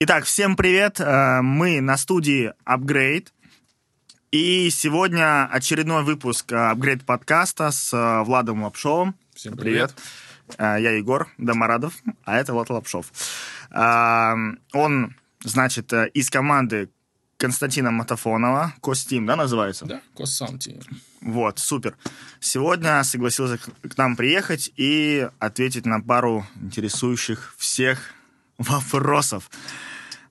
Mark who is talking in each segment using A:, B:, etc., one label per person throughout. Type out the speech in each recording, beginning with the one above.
A: Итак, всем привет. Э, мы на студии Upgrade. И сегодня очередной выпуск Upgrade подкаста с э, Владом Лапшовым.
B: Всем привет.
A: привет. Я Егор Доморадов, а это Влад Лапшов. Он, значит, из команды Константина Матафонова, Костим, да, называется?
B: Да, Костсамти.
A: Вот, супер. Сегодня согласился к нам приехать и ответить на пару интересующих всех вопросов.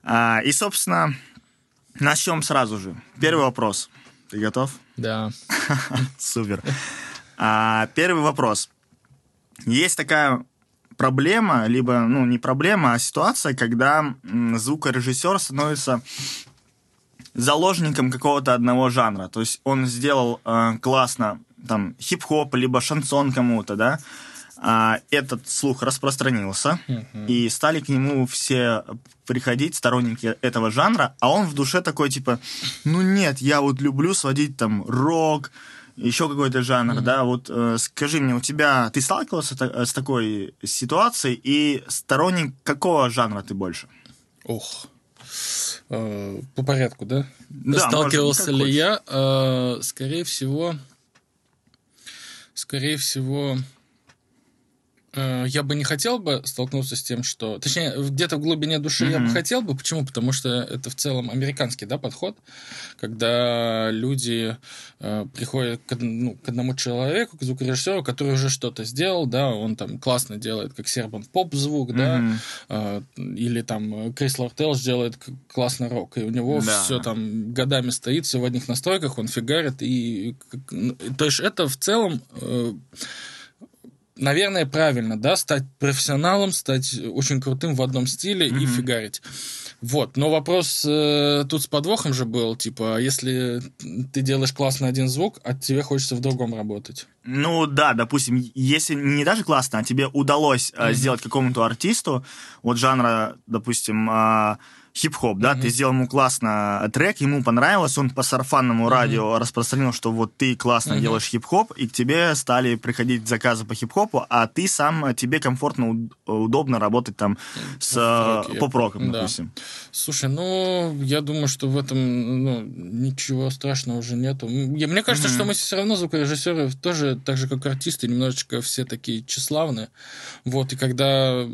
A: А, и, собственно, начнем сразу же. Первый вопрос. Ты готов?
B: Да.
A: Супер. А, первый вопрос. Есть такая проблема, либо, ну, не проблема, а ситуация, когда звукорежиссер становится заложником какого-то одного жанра. То есть он сделал э, классно там хип-хоп, либо шансон кому-то, да, а, этот слух распространился, uh-huh. и стали к нему все приходить, сторонники этого жанра, а он в душе такой, типа, ну нет, я вот люблю сводить там рок, еще какой-то жанр, uh-huh. да, вот э, скажи мне, у тебя, ты сталкивался та- с такой ситуацией, и сторонник какого жанра ты больше?
B: Ох, э, по порядку, да? да Сталкивался может, ли я? Э, скорее всего, скорее всего, Э, я бы не хотел бы столкнуться с тем, что... Точнее, где-то в глубине души mm-hmm. я бы хотел бы. Почему? Потому что это в целом американский да, подход, когда люди э, приходят к, ну, к одному человеку, к звукорежиссеру, который уже что-то сделал, да, он там классно делает, как Сербан, поп-звук, mm-hmm. да, э, или там Крис Лортелс делает классно рок, и у него да. все там годами стоит, все в одних настройках, он фигарит, и... То есть это в целом... Э, наверное, правильно, да, стать профессионалом, стать очень крутым в одном стиле mm-hmm. и фигарить. Вот, но вопрос э, тут с подвохом же был, типа, а если ты делаешь классно один звук, а тебе хочется в другом работать.
A: Ну да, допустим, если не даже классно, а тебе удалось mm-hmm. сделать какому-то артисту, вот жанра, допустим, э, хип-хоп, да, mm-hmm. ты сделал ему классно трек, ему понравилось, он по сарафанному mm-hmm. радио распространил, что вот ты классно mm-hmm. делаешь хип-хоп, и к тебе стали приходить заказы по хип-хопу, а ты сам, тебе комфортно, удобно работать там с э, поп-роком, да. допустим.
B: Слушай, ну, я думаю, что в этом ну, ничего страшного уже нету. Мне кажется, mm-hmm. что мы все равно звукорежиссеры тоже, так же, как артисты, немножечко все такие тщеславные. Вот, и когда,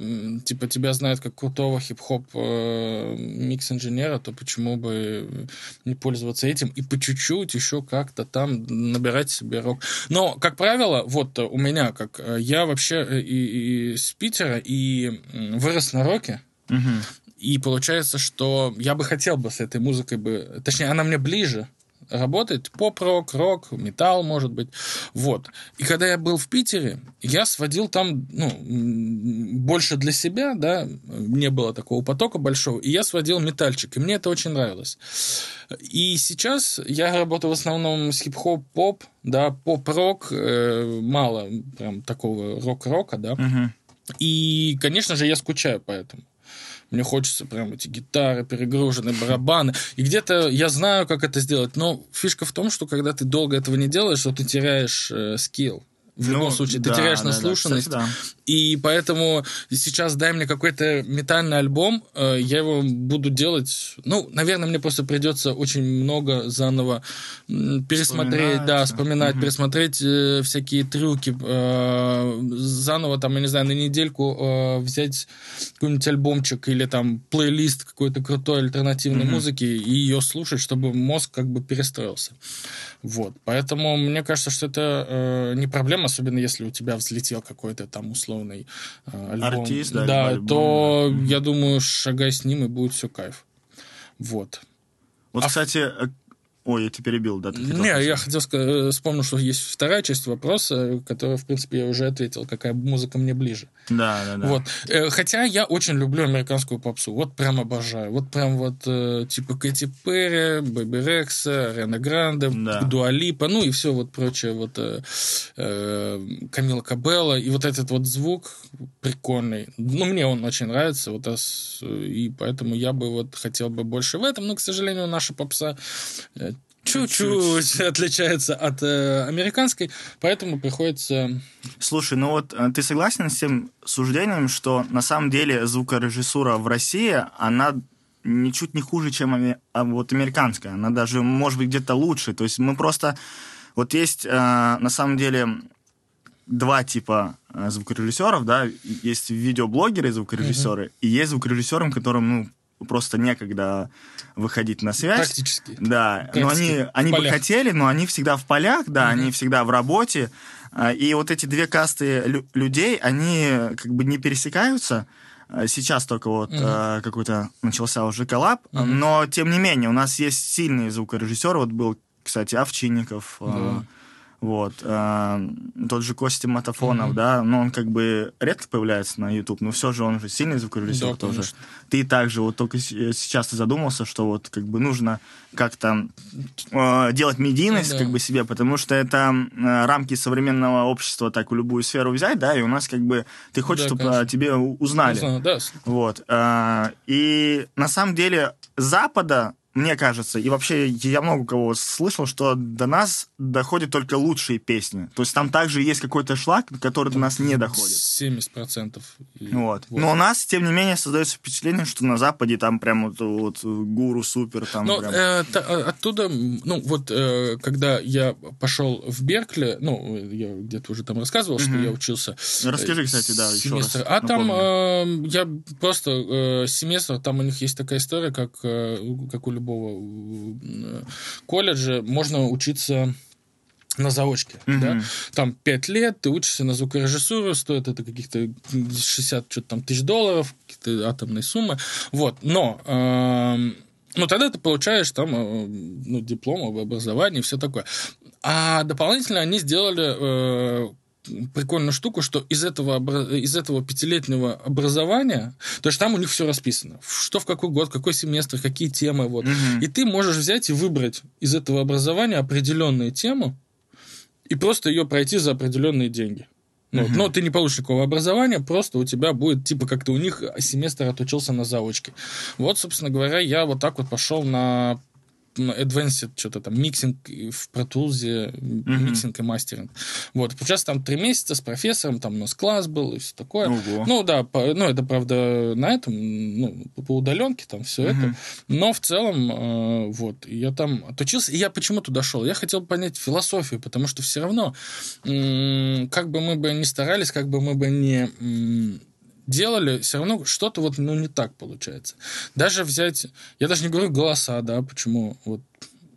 B: типа, тебя знают как крутого хип-хоп э, микс-инженера, то почему бы не пользоваться этим и по чуть-чуть еще как-то там набирать себе рок. Но, как правило, вот у меня, как э, я вообще э, и, и с Питера, и вырос на роке, угу. И получается, что я бы хотел бы с этой музыкой бы... Точнее, она мне ближе работает. Поп-рок, рок, металл, может быть. Вот. И когда я был в Питере, я сводил там, ну, больше для себя, да, не было такого потока большого, и я сводил метальчик, и мне это очень нравилось. И сейчас я работаю в основном с хип-хоп, поп, да, поп-рок, э, мало прям такого рок-рока, да. Uh-huh. И, конечно же, я скучаю по этому. Мне хочется прям эти гитары, перегруженные барабаны. И где-то я знаю, как это сделать. Но фишка в том, что когда ты долго этого не делаешь, то ты теряешь э, скилл в ну, любом случае, да, ты теряешь да, наслушанность. Да, кстати, да. И поэтому сейчас дай мне какой-то метальный альбом, э, я его буду делать. Ну, наверное, мне просто придется очень много заново пересмотреть, да, вспоминать, угу. пересмотреть э, всякие трюки, э, заново там, я не знаю, на недельку э, взять какой-нибудь альбомчик или там плейлист какой-то крутой альтернативной угу. музыки и ее слушать, чтобы мозг как бы перестроился. Вот, поэтому мне кажется, что это э, не проблема, особенно если у тебя взлетел какой-то там условный э, альбом.
A: Артист, да,
B: да альбом, то да. я думаю, шагай с ним и будет все кайф. Вот.
A: Вот, а кстати, э, Ой, я тебя перебил, да?
B: Не, я хотел сказать, э, вспомнил, что есть вторая часть вопроса, которая, в принципе, я уже ответил, какая музыка мне ближе.
A: Да, да, да.
B: Вот. Э, хотя я очень люблю американскую попсу, вот прям обожаю. Вот прям вот э, типа Кэти Перри, Бэби Рекса, Рена Гранде, да. Дуалипа, ну и все вот прочее, вот э, Камила Кабелла, и вот этот вот звук прикольный. Ну, мне он очень нравится, вот, и поэтому я бы вот хотел бы больше в этом, но, к сожалению, наша попса чуть-чуть отличается от э, американской, поэтому приходится...
A: Слушай, ну вот э, ты согласен с тем суждением, что на самом деле звукорежиссура в России, она ничуть не хуже, чем а вот американская. Она даже, может быть, где-то лучше. То есть мы просто... Вот есть, э, на самом деле, два типа э, звукорежиссеров, да, есть видеоблогеры и звукорежиссеры, mm-hmm. и есть звукорежиссеры, которым, ну, просто некогда выходить на связь.
B: Практически.
A: Да, Практически. но они, они бы хотели, но они всегда в полях, да, mm-hmm. они всегда в работе, а, и вот эти две касты людей, они как бы не пересекаются. А, сейчас только вот mm-hmm. какой-то начался уже коллаб, mm-hmm. но тем не менее у нас есть сильные звукорежиссеры. Вот был, кстати, Овчинников. Mm-hmm. Вот. А, тот же Костя Матафонов, mm-hmm. да, но он как бы редко появляется на YouTube, но все же он же сильный звукорежиссер да, тоже. Конечно. Ты также вот только сейчас ты задумался, что вот как бы нужно как-то э, делать медийность да. как бы себе, потому что это э, рамки современного общества так в любую сферу взять, да, и у нас как бы ты хочешь, да, чтобы конечно. тебе узнали. Узнал, да. Вот. Э, и на самом деле Запада мне кажется, и вообще я много кого слышал, что до нас доходят только лучшие песни. То есть там также есть какой-то шлак, который до нас не доходит.
B: 70%.
A: И... Вот. вот. Но у нас, тем не менее, создается впечатление, что на Западе там прям вот, вот гуру супер. Там
B: Но
A: прям...
B: э, та, э, оттуда, ну вот, э, когда я пошел в Беркли, ну, я где-то уже там рассказывал, mm-hmm. что я учился.
A: Расскажи, кстати, да, семестр. еще
B: раз. А там э, я просто э, семестр, там у них есть такая история, как, э, как у любого любого э, колледжа можно учиться на заочке, mm-hmm. да, там 5 лет, ты учишься на звукорежиссуру, стоит это каких-то 60 что-то там тысяч долларов, какие-то атомные суммы, вот, но э, ну, тогда ты получаешь там э, ну, диплом об образовании и все такое. А дополнительно они сделали э, прикольную штуку, что из этого, из этого пятилетнего образования, то есть там у них все расписано, что в какой год, какой семестр, какие темы, вот. Угу. И ты можешь взять и выбрать из этого образования определенную тему и просто ее пройти за определенные деньги. Ну, uh Но ты не получишь никакого образования, просто у тебя будет, типа, как-то у них семестр отучился на заочке. Вот, собственно говоря, я вот так вот пошел на advanced что-то там, миксинг в Pro Tools, mm-hmm. миксинг и мастеринг. Вот, сейчас там три месяца с профессором, там у нас класс был и все такое. Ого. Ну да, по, ну это правда на этом, ну, по удаленке там все mm-hmm. это. Но в целом, э, вот, я там отучился, и я почему туда шел? Я хотел понять философию, потому что все равно, э, как бы мы бы ни старались, как бы мы бы не делали, все равно что-то вот, ну, не так получается. Даже взять, я даже не говорю голоса, да, почему вот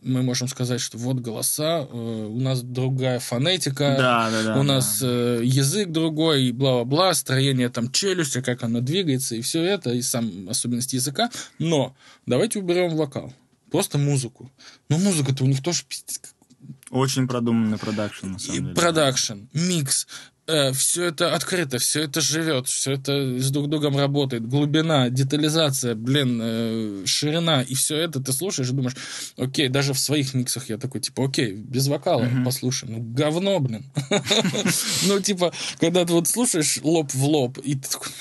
B: мы можем сказать, что вот голоса, э, у нас другая фонетика,
A: да, да, да,
B: у нас э, язык другой, и бла-бла-бла, строение там челюсти, как она двигается, и все это, и сам особенности языка. Но давайте уберем вокал, просто музыку. Но музыка-то у них тоже пиздец.
A: Очень продуманный продакшн, на самом
B: деле. Продакшн, микс, э, все это открыто, все это живет, все это с друг другом работает. Глубина, детализация, блин, э, ширина, и все это ты слушаешь и думаешь, окей, даже в своих миксах я такой, типа, окей, без вокала mm-hmm. послушай. Ну, говно, блин. Ну, типа, когда ты вот слушаешь лоб в лоб, и ты такой,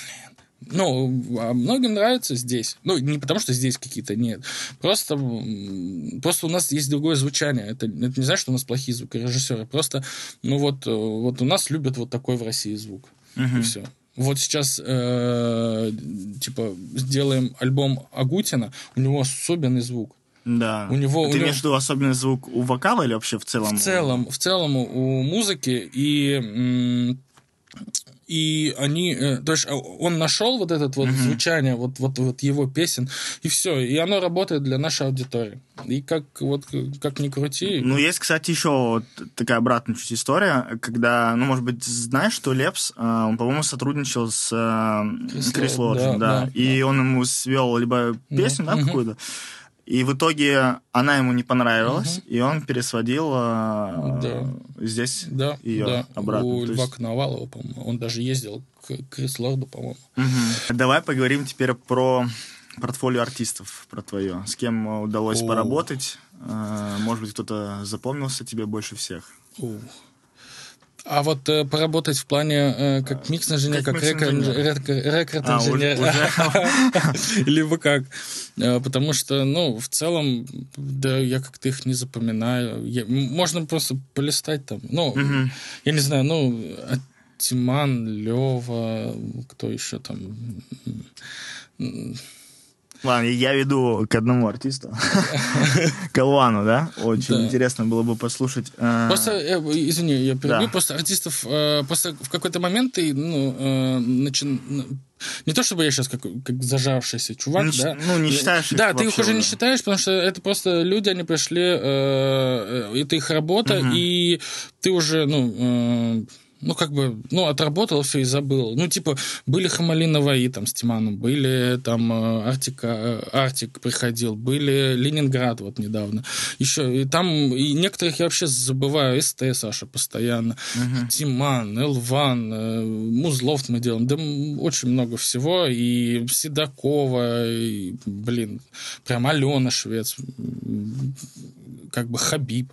B: ну, а многим нравится здесь. Ну, не потому, что здесь какие-то нет. Просто, просто у нас есть другое звучание. Это, это не значит, что у нас плохие звукорежиссеры. Просто, ну вот, вот у нас любят вот такой в России звук. Угу. И все. Вот сейчас, э, типа, сделаем альбом Агутина, у него особенный звук.
A: Да.
B: У него,
A: Ты
B: у
A: имеешь в виду особенный звук у вокала или вообще в целом?
B: В целом, в целом у музыки и и они, э, то есть а, он нашел вот этот вот mm-hmm. звучание, вот, вот, вот его песен, и все, и оно работает для нашей аудитории. И как вот как ни крути.
A: Ну, есть, кстати, еще вот такая обратная чуть история, когда, ну, может быть, знаешь, что Лепс, э, он, по-моему, сотрудничал с э, Крис Лоджин, да, да, да, и да. он ему свел либо песню, да, да mm-hmm. И в итоге она ему не понравилась, угу. и он пересводил э, да. здесь
B: да,
A: ее
B: да.
A: обратно.
B: У Льва есть... Коновалова, по-моему, он даже ездил к Крис Лорду, по-моему.
A: Угу. Давай поговорим теперь про портфолио артистов, про твое. С кем удалось О. поработать? Э, может быть, кто-то запомнился тебе больше всех?
B: О. А вот э, поработать в плане э, как микс-инженер, как, как рекорд-инженер, а, либо как. Э, потому что, ну, в целом, да, я как-то их не запоминаю. Я, можно просто полистать там. Ну, угу. я не знаю, ну, Тиман, Лева, кто еще там
A: Ладно, я веду к одному артисту. К Алвану, да? Очень интересно было бы послушать.
B: Э, просто, э, извини, я перебью, просто артистов, э, просто в какой-то момент ты, ну, начи... Не то чтобы я сейчас как, как зажавшийся чувак,
A: не,
B: да.
A: Ну, не считаешь
B: Да, ты их уже не считаешь, потому что это просто люди, они пришли, это их работа, и ты уже, ну ну, как бы, ну, отработал все и забыл. Ну, типа, были Хамали Наваи там с Тиманом, были там э, Артика, э, Артик приходил, были Ленинград вот недавно. Еще, и там, и некоторых я вообще забываю, СТ Саша постоянно, угу. Тиман, Элван, э, Музлов мы делаем, да очень много всего, и Седокова, и, блин, прям Алена Швец, как бы Хабиб.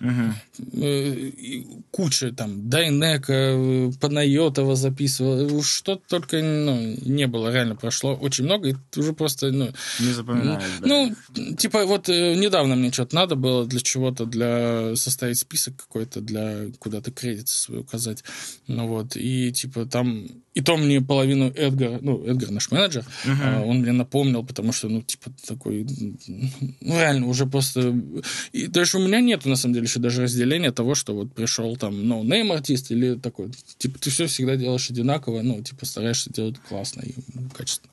B: Угу. Куча там Дайнека, Панайотова записывал. Что только ну, не было, реально прошло очень много, и уже просто... Ну,
A: не запоминаешь,
B: Ну, да. типа вот э, недавно мне что-то надо было для чего-то, для составить список какой-то, для куда-то кредиты свои указать. Ну вот, и типа там и то мне половину Эдгар, ну, Эдгар наш менеджер, uh-huh. он мне напомнил, потому что, ну, типа, такой, ну, реально, уже просто... И даже у меня нету, на самом деле, еще даже разделения того, что вот пришел там, ну, нейм артист или такой, типа, ты все всегда делаешь одинаково, ну, типа, стараешься делать классно и качественно.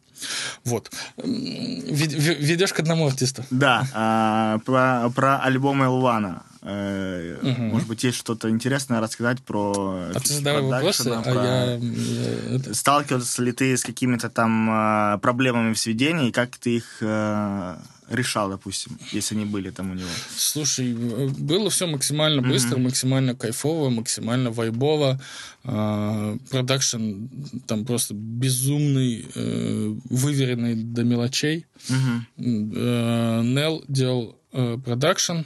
B: Вот. Ведешь к одному артисту.
A: Да, а, про, про альбом Элвана. Угу. Может быть, есть что-то интересное рассказать про...
B: А ты задавай вопросы, про... а
A: я... Сталкивался ли ты с какими-то там проблемами в сведении, и как ты их решал, допустим, если они были там у него?
B: Слушай, было все максимально быстро, mm-hmm. максимально кайфово, максимально вайбово. Продакшн там просто безумный, э, выверенный до мелочей. Mm-hmm. Нел делал продакшн,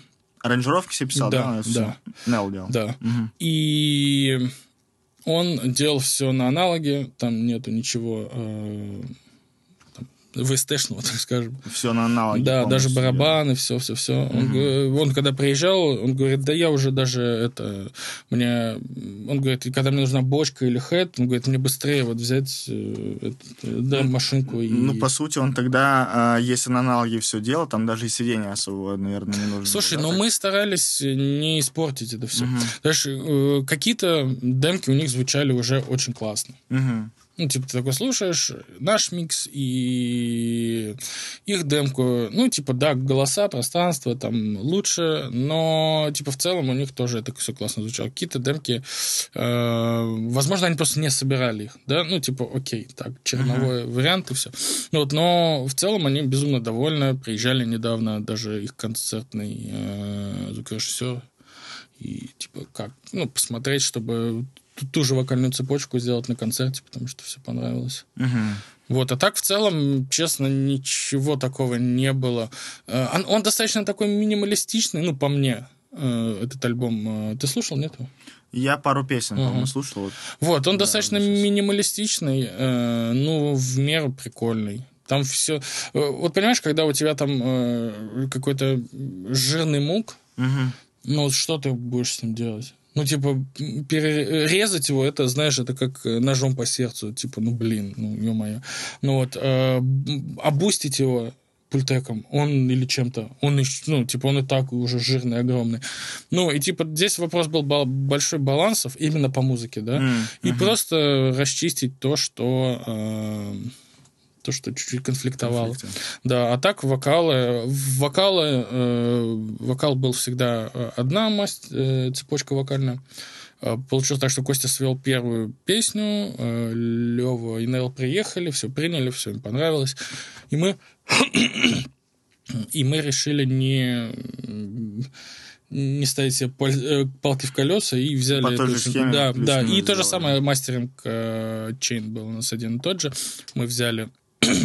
A: Аранжировки все писал, да?
B: Да, да.
A: Нел делал.
B: Да. Угу. И он делал все на аналоге, там нету ничего э, ВСТшного, так скажем.
A: Все на аналоге.
B: Да, даже барабаны, все, все, все. Угу. Он, он когда приезжал, он говорит, да я уже даже это, мне, он говорит, когда мне нужна бочка или хэт, он говорит, мне быстрее вот взять э, да, машинку. И...
A: Ну, по сути, он тогда, а, если на аналоге все делал, там даже и сиденье особо, наверное, не нужно.
B: Слушай, но ну мы старались не испортить это все. Угу. Даже э, какие-то демки у них звучали уже очень классно.
A: Угу.
B: Ну, типа, ты такой слушаешь наш микс и их демку. Ну, типа, да, голоса, пространство там лучше, но, типа, в целом у них тоже это все классно звучало. Какие-то демки, э, возможно, они просто не собирали их, да, ну, типа, окей, так, черновой uh-huh. вариант и все. Ну, вот, но в целом они безумно довольны. Приезжали недавно даже их концертный э, звукорежиссер и, типа, как, ну, посмотреть, чтобы ту же вокальную цепочку сделать на концерте, потому что все понравилось.
A: Угу.
B: Вот, а так в целом, честно, ничего такого не было. Э, он, он достаточно такой минималистичный, ну, по мне, э, этот альбом. Э, ты слушал, нет?
A: Я пару песен, uh-huh. по-моему, слушал. Вот,
B: вот он да, достаточно минималистичный, ну, в меру прикольный. Там все... Вот понимаешь, когда у тебя там какой-то жирный мук,
A: uh-huh.
B: ну, что ты будешь с ним делать? Ну, типа, перерезать его, это, знаешь, это как ножом по сердцу. Типа, ну, блин, ну, ё-моё. Ну, вот, э, обустить его пультеком, он или чем-то, он, ну, типа, он и так уже жирный, огромный. Ну, и, типа, здесь вопрос был большой балансов именно по музыке, да,
A: mm-hmm.
B: и просто расчистить то, что... Э, то, что чуть-чуть конфликтовало. Конфликты. Да, а так вокалы, вокалы, э, вокал был всегда э, одна масть, э, цепочка вокальная. Э, получилось так, что Костя свел первую песню, э, Лева и Нел приехали, все приняли, все им понравилось. И мы, и мы решили не не ставить себе э, палки в колеса и взяли
A: По той
B: же
A: схеме,
B: да, да, и то же самое мастеринг чейн был у нас один и тот же. Мы взяли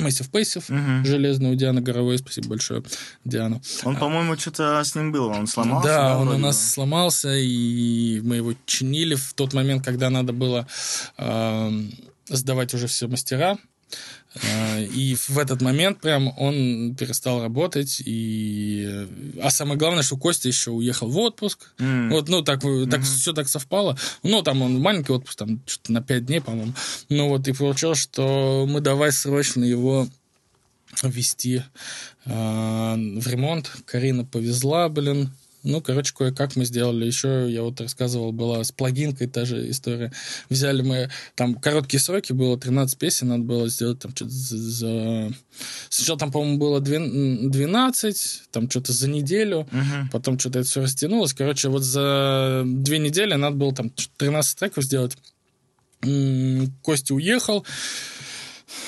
B: Массив Пейсов,
A: угу.
B: железный у Дианы Горовой, спасибо большое, Диану.
A: Он, по-моему, что-то с ним было, он сломался.
B: Да, да он у нас бы. сломался, и мы его чинили в тот момент, когда надо было э, сдавать уже все мастера. Э, и в этот момент прям он перестал работать. И... А самое главное, что Костя еще уехал в отпуск.
A: Mm.
B: Вот, ну, так, так mm-hmm. все так совпало. Ну, там он маленький отпуск, там что-то на 5 дней, по-моему. Ну, вот, и получилось, что мы давай срочно его ввести э, в ремонт. Карина повезла, блин, ну, короче, кое-как мы сделали. Еще, я вот рассказывал, была с плагинкой та же история. Взяли мы, там, короткие сроки, было 13 песен, надо было сделать там что-то за... Сначала там, по-моему, было 12, там что-то за неделю, uh-huh. потом что-то это все растянулось. Короче, вот за две недели надо было там 13 треков сделать. Костя уехал,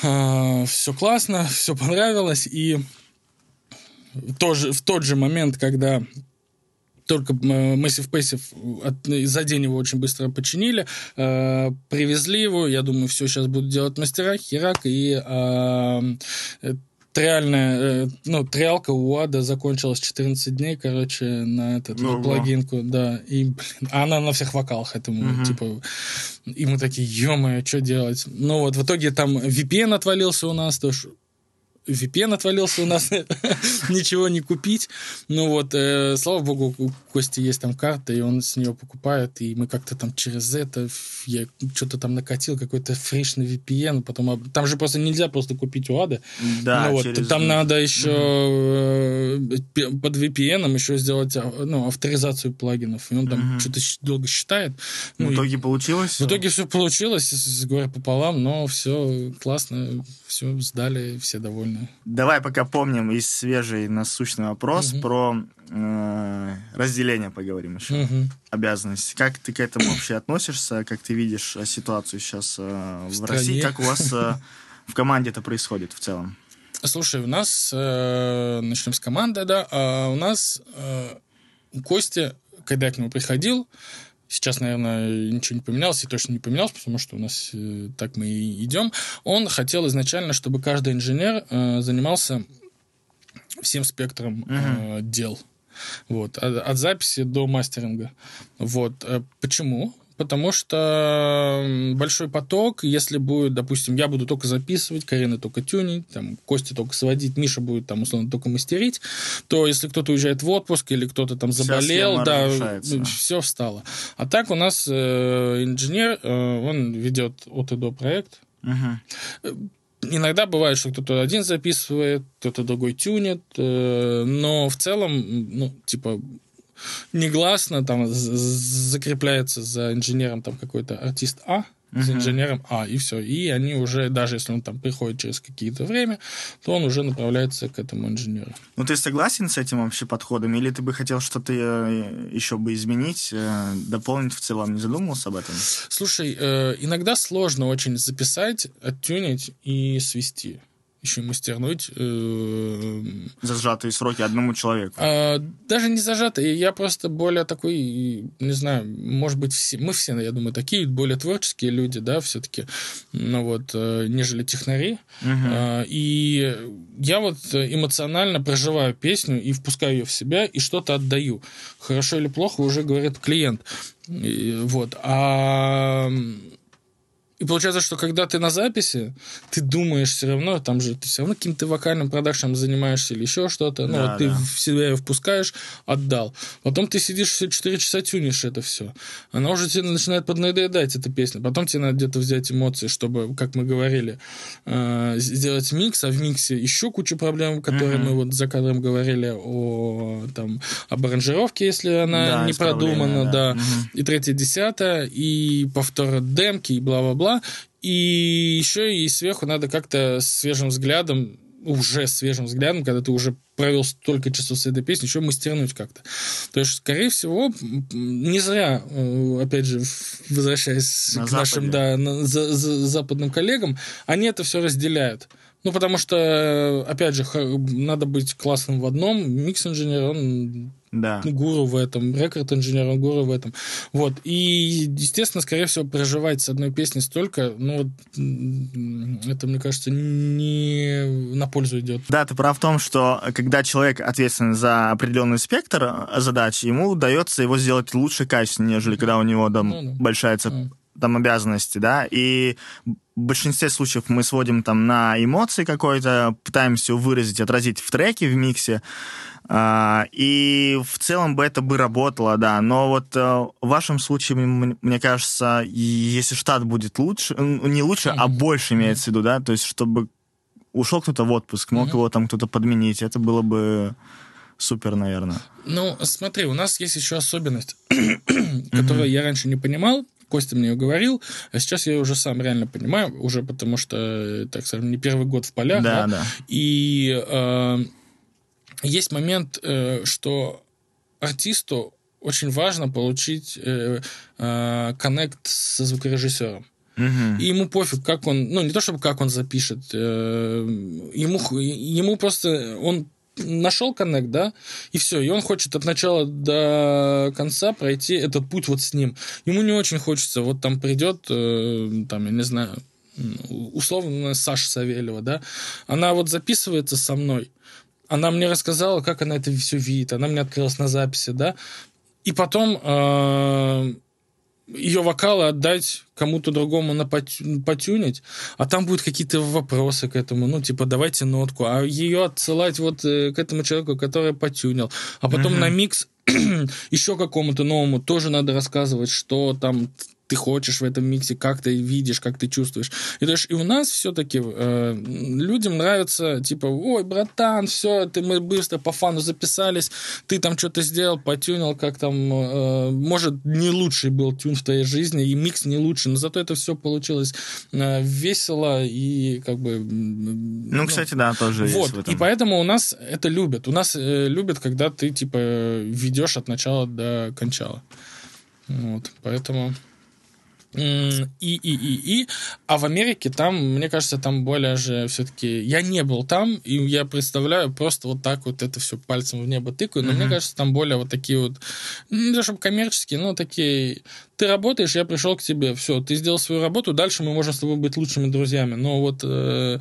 B: а, все классно, все понравилось, и тоже, в тот же момент, когда только Massive Passive за день его очень быстро починили, э, привезли его, я думаю, все сейчас будут делать мастера, херак, и э, триальная, э, ну, триалка у Ада закончилась 14 дней, короче, на этот ну, на плагинку, да, и, блин, она на всех вокалах этому, угу. типа, и мы такие, ё что делать? Ну вот, в итоге там VPN отвалился у нас, тоже VPN отвалился у нас, ничего не купить. Ну вот, э, слава богу, у Кости есть там карта, и он с нее покупает, и мы как-то там через это, я что-то там накатил, какой-то фришный VPN, потом, там же просто нельзя просто купить у Ада. Да, ну, вот, через... Там надо еще угу. под VPN еще сделать а, ну, авторизацию плагинов, и он там что-то долго считает.
A: Ну, в итоге и... получилось?
B: В итоге все получилось, с горя пополам, но все классно, все сдали, все довольны прикольно.
A: Давай пока помним и свежий насущный вопрос угу. про э, разделение поговорим еще. Угу. Обязанности. Как ты к этому вообще относишься? Как ты видишь э, ситуацию сейчас э, в, в России? Как у вас э, в команде это происходит в целом?
B: Слушай, у нас, э, начнем с команды, да, а у нас э, Костя, когда я к нему приходил, Сейчас, наверное, ничего не поменялось, и точно не поменялось, потому что у нас э, так мы и идем. Он хотел изначально, чтобы каждый инженер э, занимался всем спектром э, дел. Вот, от, от записи до мастеринга. Вот. Э, почему? Потому что большой поток, если будет, допустим, я буду только записывать, Карина только тюнить, там, Костя только сводить, Миша будет там, условно, только мастерить, то если кто-то уезжает в отпуск или кто-то там заболел, да, все встало. А так у нас э, инженер, э, он ведет от и до проект. Угу. Иногда бывает, что кто-то один записывает, кто-то другой тюнит, э, но в целом, ну, типа, негласно там закрепляется за инженером там какой-то артист А, за инженером А, и все. И они уже, даже если он там приходит через какие-то время, то он уже направляется к этому инженеру.
A: Ну, ты согласен с этим вообще подходом? Или ты бы хотел что-то э, еще бы изменить, э, дополнить в целом? Не задумывался об этом?
B: Слушай, э, иногда сложно очень записать, оттюнить и свести еще и мастернуть. Э,
A: зажатые сроки одному человеку.
B: А, даже не зажатые. Я просто более такой, не знаю, может быть, все, мы все, я думаю, такие более творческие люди, да, все-таки, ну вот, э, нежели технари. Угу. А, и я вот эмоционально проживаю песню и впускаю ее в себя и что-то отдаю. Хорошо или плохо уже говорит клиент. И, вот. А и получается, что когда ты на записи, ты думаешь все равно, там же ты все равно каким-то вокальным продакшеном занимаешься или еще что-то. Ну, да, вот ты да. в себя ее впускаешь, отдал. Потом ты сидишь все 4 часа тюнишь это все. Она уже тебе начинает поднадоедать, эта песня. Потом тебе надо где-то взять эмоции, чтобы, как мы говорили, э, сделать микс, а в миксе еще куча проблем, которые uh-huh. мы вот за кадром говорили о, там, об аранжировке, если она да, не продумана, да. да. Uh-huh. И третье, десятое, и повтор демки, и бла-бла-бла и еще и сверху надо как-то свежим взглядом, уже свежим взглядом, когда ты уже провел столько часов с этой песней, еще мастернуть как-то. То есть, скорее всего, не зря, э, опять же, возвращаясь на к Западе. нашим да, на, за, за, западным коллегам, они это все разделяют. Ну, потому что, опять же, надо быть классным в одном. Микс-инженер, он да. гуру в этом, рекорд-инженер, он гуру в этом. Вот. И, естественно, скорее всего, проживать с одной песней столько, ну, это, мне кажется, не на пользу идет.
A: Да, ты прав в том, что когда человек ответственен за определенный спектр задач, ему удается его сделать лучше, качественнее, нежели когда у него там ну, да. большая ну там обязанности, да, и в большинстве случаев мы сводим там на эмоции какой-то, пытаемся выразить, отразить в треке, в миксе, и в целом бы это бы работало, да, но вот э, в вашем случае, мне кажется, если штат будет лучше, не лучше, а больше имеется в виду, да, то есть чтобы ушел кто-то в отпуск, мог его там кто-то подменить, это было бы супер, наверное.
B: Ну, смотри, у нас есть еще особенность, которую я раньше не понимал. Костя мне ее говорил, а сейчас я уже сам реально понимаю, уже потому что, так скажем, не первый год в полях.
A: Да, да.
B: И э, есть момент, э, что артисту очень важно получить э, э, коннект со звукорежиссером. И ему пофиг, как он, ну, не то чтобы как он запишет, э, ему, ему просто, он нашел коннект, да, и все, и он хочет от начала до конца пройти этот путь вот с ним. Ему не очень хочется, вот там придет, э, там, я не знаю, условно Саша Савельева, да, она вот записывается со мной, она мне рассказала, как она это все видит, она мне открылась на записи, да, и потом э, ее вокалы отдать кому-то другому на потю- потюнить, а там будут какие-то вопросы к этому, ну, типа, давайте нотку, а ее отсылать вот э, к этому человеку, который потюнил, а потом на микс еще какому-то новому тоже надо рассказывать, что там ты хочешь в этом миксе, как ты видишь, как ты чувствуешь. И, то есть, и у нас все-таки э, людям нравится, типа, ой, братан, все, ты, мы быстро по фану записались, ты там что-то сделал, потюнил, как там, э, может, не лучший был тюн в твоей жизни, и микс не лучший, но зато это все получилось э, весело и как бы... м,
A: Ну, кстати, да, тоже есть
B: вот, и поэтому у нас это любят. У нас э, любят, когда ты, типа, ведешь от начала до кончала. Вот, поэтому... И, и, и, и. А в Америке там, мне кажется, там более же все-таки... Я не был там, и я представляю, просто вот так вот это все пальцем в небо тыкаю, но мне кажется, там более вот такие вот, не то чтобы коммерческие, но такие... Ты работаешь, я пришел к тебе, все, ты сделал свою работу, дальше мы можем с тобой быть лучшими друзьями. Но вот э,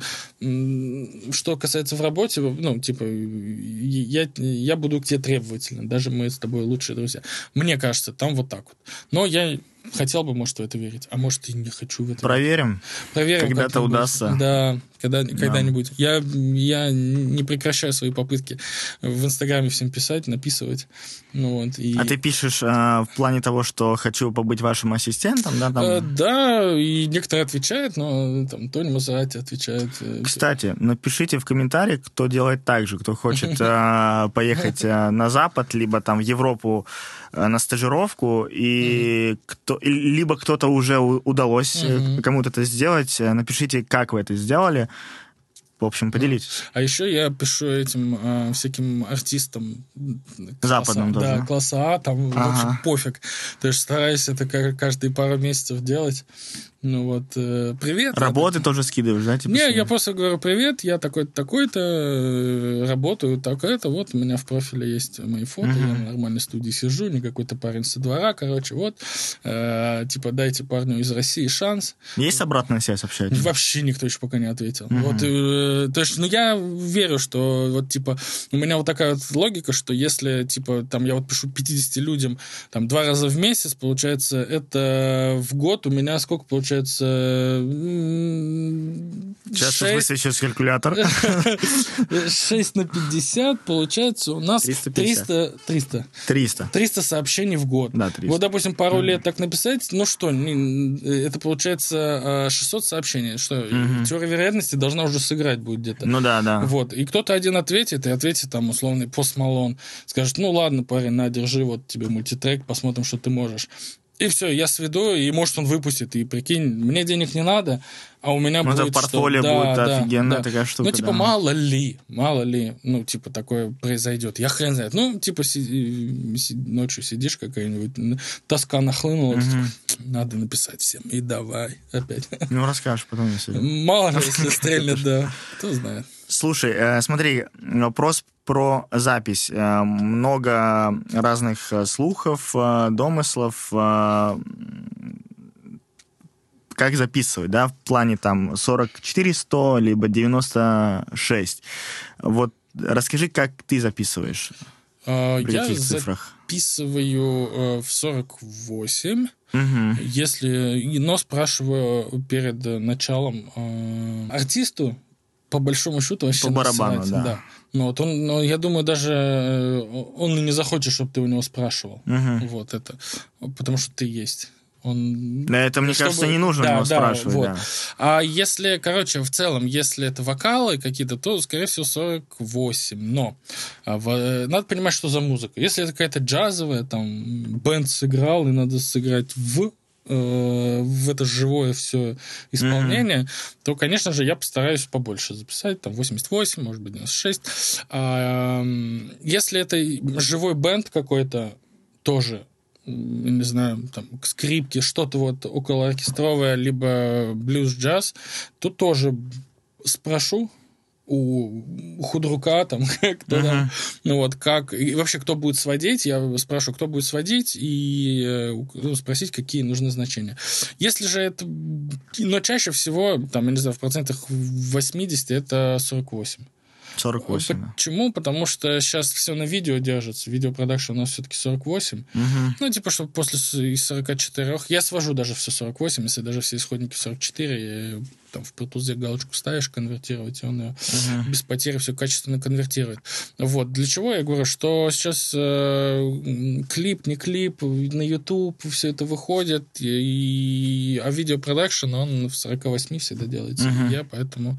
B: что касается в работе, ну, типа, я, я буду к тебе требователен, даже мы с тобой лучшие друзья. Мне кажется, там вот так вот. Но я хотел бы, может, в это верить, а может, и не хочу в это
A: Проверим.
B: Проверим.
A: Когда-то удастся.
B: Да, когда, когда-нибудь. Я, я не прекращаю свои попытки в Инстаграме всем писать, написывать. Ну, вот, и...
A: А ты пишешь а, в плане того, что хочу побыть вашим ассистентом, да? Там?
B: Э, да, и некоторые отвечают, но там Тони Мазерати отвечает. э,
A: Кстати, напишите в комментариях, кто делает так же, кто хочет а, поехать а, на Запад, либо там в Европу на стажировку, и кто, и- либо кто-то уже удалось э,
B: Мгм.
A: кому-то это сделать. Э, Напишите, как вы это сделали. В общем, поделитесь.
B: А еще я пишу этим э, всяким артистам
A: Западным
B: класса,
A: тоже.
B: Да, класса А, там
A: Ага.
B: вообще пофиг. То есть стараюсь это ка- каждые пару месяцев делать. Ну вот, э, привет.
A: Работы тоже скидываешь, да? типа,
B: Не, я просто говорю, привет, я такой-то, такой-то, э, работаю так-это, вот у меня в профиле есть мои фото, я
A: Мгм.
B: в нормальной студии сижу, не какой-то парень со двора, короче, вот, э, типа, дайте парню из России шанс.
A: Есть обратная связь общаетесь?
B: Вообще никто еще пока не ответил.
A: Мгм.
B: Вот, э, то есть, ну, я верю, что вот, типа, у меня вот такая вот логика, что если, типа, там, я вот пишу 50 людям, там, два раза в месяц, получается, это в год у меня сколько получается? М,
A: Сейчас
B: шесть-
A: высвечу калькулятор.
B: 6 на 50, получается, у нас
A: 350.
B: 300, 300,
A: 300.
B: 300 сообщений в год.
A: Да, 300.
B: Вот, допустим, пару лет так написать, ну что, это получается э, 600 сообщений. Что,
A: Мгм.
B: теория вероятности должна уже сыграть будет где-то.
A: Ну да, да.
B: Вот, и кто-то один ответит, и ответит там условный пост Малон. Скажет, ну ладно, парень, на, держи, вот тебе мультитрек, посмотрим, что ты можешь. И все, я сведу, и может он выпустит. И прикинь, мне денег не надо, а у меня
A: Ну,
B: будет
A: это портфолио
B: что-
A: будет
B: да, да,
A: офигенная
B: да.
A: такая штука.
B: Ну, типа,
A: да.
B: мало ли, мало ли, ну, типа, такое произойдет. Я хрен знает. Ну, типа, си- си- ночью сидишь какая-нибудь, тоска нахлынула,
A: Мгм.
B: надо написать всем. И давай опять.
A: Ну, расскажешь потом, если...
B: Мало ли, если стрельнет, да. Кто знает.
A: Слушай, э, смотри, вопрос про запись. Э, много разных э, слухов, домыслов. как записывать, да, в плане там 44-100, либо 96. Вот расскажи, как ты записываешь,
B: А,
A: при
B: Я
A: каких цифрах?
B: записываю в 48,
A: Мгм.
B: если... Но спрашиваю перед началом э, артисту, по большому счету, вообще
A: По барабану,
B: насрать,
A: да.
B: Ну, вот он, ну, я думаю, даже э, он и не захочет, чтобы ты у него спрашивал.
A: Мгм.
B: Вот это. Потому что ты есть. Он,
A: да, это, мне чтобы... кажется, не нужно да, его да, спрашивать. Вот. Да.
B: А если, короче, в целом, если это вокалы какие-то, то, скорее всего, 48. Но а, в, надо понимать, что за музыка. Если это какая-то джазовая, там, бенд сыграл, и надо сыграть в э, в это живое все исполнение, mm-hmm. то, конечно же, я постараюсь побольше записать, там 88, может быть, 96. А, если это живой бенд какой-то, тоже не знаю, там, скрипки, что-то вот около оркестровое, либо блюз-джаз, то тоже спрошу у худрука, там, кто uh-huh. там, ну вот, как, и вообще, кто будет сводить, я спрашиваю, кто будет сводить, и ну, спросить, какие нужны значения. Если же это, но чаще всего, там, я не знаю, в процентах 80 это 48.
A: 48.
B: Почему? Потому что сейчас все на видео держится. Видеопродакшн у нас все-таки 48. Угу. Ну, типа, чтобы после из 44... Я свожу даже все 48, если даже все исходники 44, я там в Pro галочку ставишь, конвертировать, и он ее uh-huh. без потери все качественно конвертирует. Вот. Для чего я говорю, что сейчас э, клип, не клип, на YouTube все это выходит, и, а видеопродакшн, он в 48 всегда делается. Uh-huh. Я поэтому